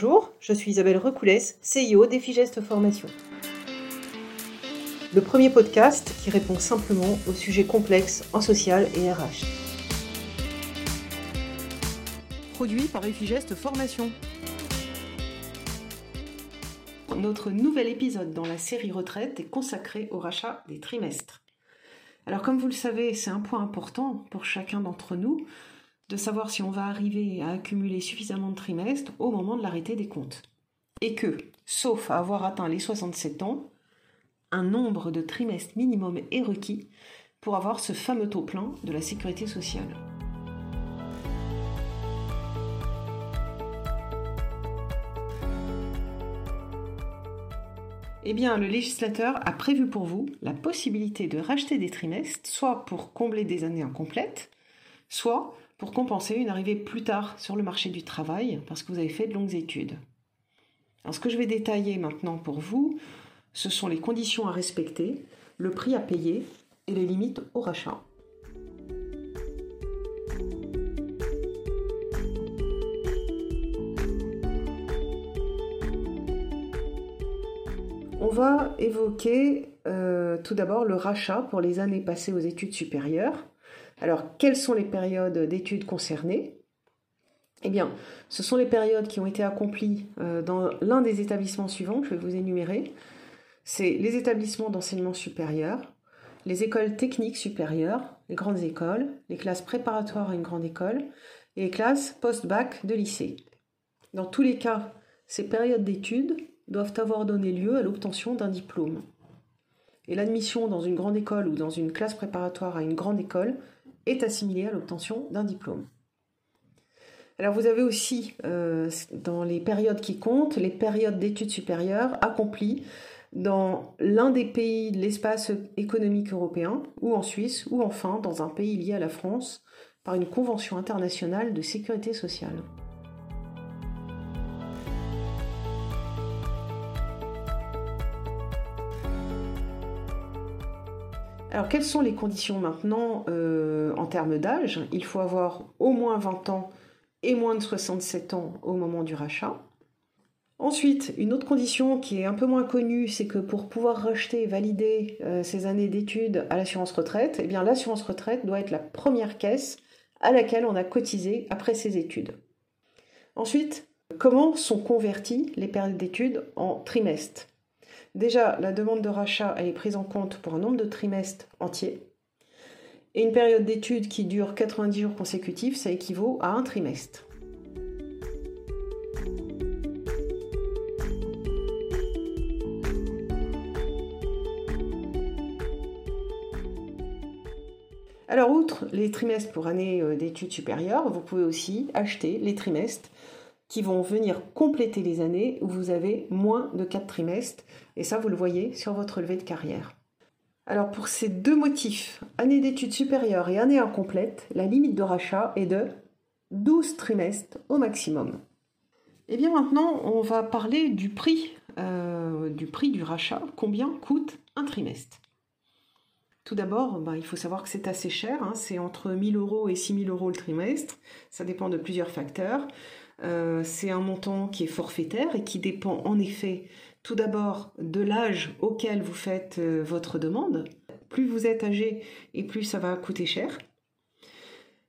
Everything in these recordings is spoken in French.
Bonjour, je suis Isabelle Recoulès, CIO d'Effigestes Formation. Le premier podcast qui répond simplement aux sujets complexes en social et RH. Produit par Effigestes Formation. Notre nouvel épisode dans la série retraite est consacré au rachat des trimestres. Alors comme vous le savez, c'est un point important pour chacun d'entre nous de savoir si on va arriver à accumuler suffisamment de trimestres au moment de l'arrêté des comptes. Et que, sauf à avoir atteint les 67 ans, un nombre de trimestres minimum est requis pour avoir ce fameux taux plein de la sécurité sociale. Eh bien, le législateur a prévu pour vous la possibilité de racheter des trimestres, soit pour combler des années incomplètes, soit pour compenser une arrivée plus tard sur le marché du travail parce que vous avez fait de longues études. Alors ce que je vais détailler maintenant pour vous, ce sont les conditions à respecter, le prix à payer et les limites au rachat. On va évoquer euh, tout d'abord le rachat pour les années passées aux études supérieures, alors, quelles sont les périodes d'études concernées? Eh bien, ce sont les périodes qui ont été accomplies euh, dans l'un des établissements suivants, je vais vous énumérer. C'est les établissements d'enseignement supérieur, les écoles techniques supérieures, les grandes écoles, les classes préparatoires à une grande école et les classes post-bac de lycée. Dans tous les cas, ces périodes d'études doivent avoir donné lieu à l'obtention d'un diplôme. Et l'admission dans une grande école ou dans une classe préparatoire à une grande école est assimilé à l'obtention d'un diplôme. Alors vous avez aussi, euh, dans les périodes qui comptent, les périodes d'études supérieures accomplies dans l'un des pays de l'espace économique européen, ou en Suisse, ou enfin dans un pays lié à la France, par une convention internationale de sécurité sociale. Alors quelles sont les conditions maintenant euh, en termes d'âge? Il faut avoir au moins 20 ans et moins de 67 ans au moment du rachat. Ensuite, une autre condition qui est un peu moins connue, c'est que pour pouvoir racheter et valider euh, ces années d'études à l'assurance retraite, eh l'assurance retraite doit être la première caisse à laquelle on a cotisé après ses études. Ensuite, comment sont converties les périodes d'études en trimestres? Déjà, la demande de rachat est prise en compte pour un nombre de trimestres entiers. Et une période d'études qui dure 90 jours consécutifs, ça équivaut à un trimestre. Alors, outre les trimestres pour année euh, d'études supérieures, vous pouvez aussi acheter les trimestres qui vont venir compléter les années où vous avez moins de 4 trimestres. Et ça, vous le voyez sur votre levée de carrière. Alors pour ces deux motifs, année d'études supérieures et année incomplète, la limite de rachat est de 12 trimestres au maximum. Et eh bien maintenant, on va parler du prix, euh, du prix du rachat. Combien coûte un trimestre? Tout d'abord, bah, il faut savoir que c'est assez cher. Hein. c'est entre 1000 euros et 6000 euros le trimestre. Ça dépend de plusieurs facteurs. Euh, c'est un montant qui est forfaitaire et qui dépend en effet tout d'abord de l'âge auquel vous faites euh, votre demande. Plus vous êtes âgé et plus ça va coûter cher.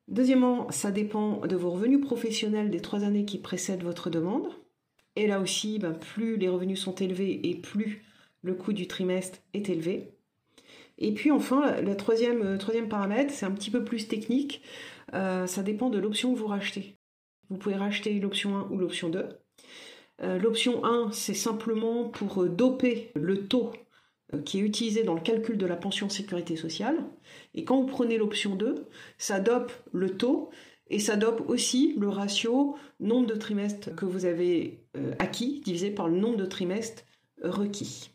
Deuxièmement, ça dépend de vos revenus professionnels des trois années qui précèdent votre demande. Et là aussi, ben, plus les revenus sont élevés et plus le coût du trimestre est élevé. Et puis enfin, le euh, troisième paramètre, c'est un petit peu plus technique. ça dépend de l'option que vous rachetez. Vous pouvez racheter l'option 1 ou l'option 2. Euh, l'option 1, c'est simplement pour euh, doper le taux euh, qui est utilisé dans le calcul de la pension sécurité sociale. Et quand vous prenez l'option 2, ça dope le taux et ça dope aussi le ratio nombre de trimestres que vous avez acquis divisé par le nombre de trimestres requis.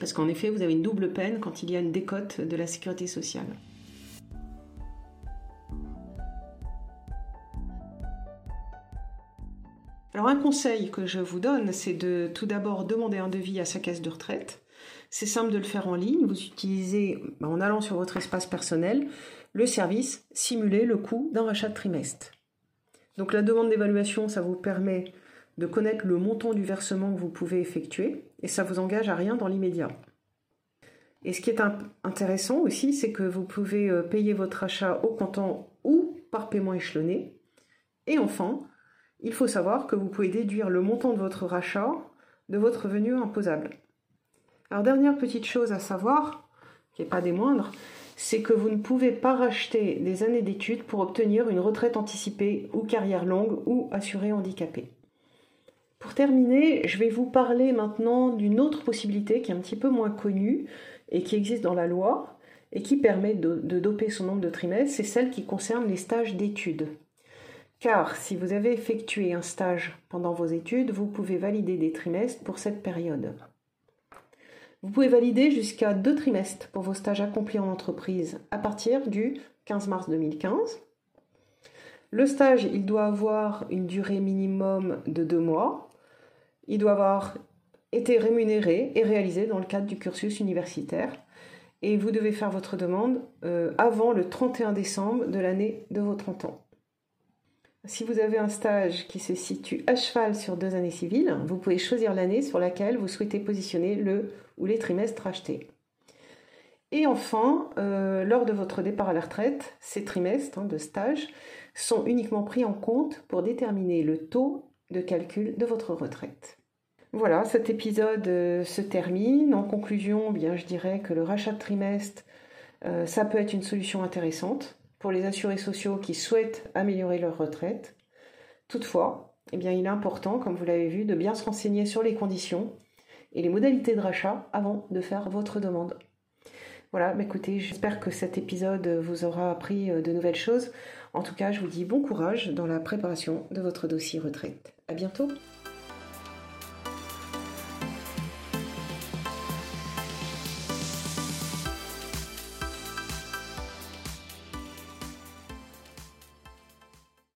Parce qu'en effet, vous avez une double peine quand il y a une décote de la sécurité sociale. Alors un conseil que je vous donne, c'est de tout d'abord demander un devis à sa caisse de retraite. C'est simple de le faire en ligne. Vous utilisez, bah, en allant sur votre espace personnel, le service simuler le coût d'un rachat de trimestre. Donc la demande d'évaluation, ça vous permet de connaître le montant du versement que vous pouvez effectuer et ça vous engage à rien dans l'immédiat. Et ce qui est intéressant aussi, c'est que vous pouvez euh, payer votre achat au comptant ou par paiement échelonné. Et enfin, il faut savoir que vous pouvez déduire le montant de votre rachat de votre revenu imposable. Alors dernière petite chose à savoir, qui n'est pas des moindres, c'est que vous ne pouvez pas racheter des années d'études pour obtenir une retraite anticipée ou carrière longue ou assuré handicapé. Pour terminer, je vais vous parler maintenant d'une autre possibilité qui est un petit peu moins connue et qui existe dans la loi et qui permet de, doper son nombre de trimestres, c'est celle qui concerne les stages d'études. Car si vous avez effectué un stage pendant vos études, vous pouvez valider des trimestres pour cette période. Vous pouvez valider jusqu'à deux trimestres pour vos stages accomplis en entreprise à partir du 15 mars 2015. Le stage, il doit avoir une durée minimum de deux mois. Il doit avoir été rémunéré et réalisé dans le cadre du cursus universitaire. Et vous devez faire votre demande euh, avant le 31 décembre de l'année de vos 30 ans. Si vous avez un stage qui se situe à cheval sur deux années civiles, vous pouvez choisir l'année sur laquelle vous souhaitez positionner le ou les trimestres achetés. Et enfin, euh, lors de votre départ à la retraite, ces trimestres hein, de stage sont uniquement pris en compte pour déterminer le taux de calcul de votre retraite. Voilà, cet épisode euh, se termine. En conclusion, bien, je dirais que le rachat de trimestre, euh, ça peut être une solution intéressante pour les assurés sociaux qui souhaitent améliorer leur retraite. Toutefois, eh il est important, comme vous l'avez vu, de bien se renseigner sur les conditions et les modalités de rachat avant de faire votre demande. Voilà, bah, écoutez, j'espère que cet épisode vous aura appris euh, de nouvelles choses. En tout cas, je vous dis bon courage dans la préparation de votre dossier retraite. À bientôt!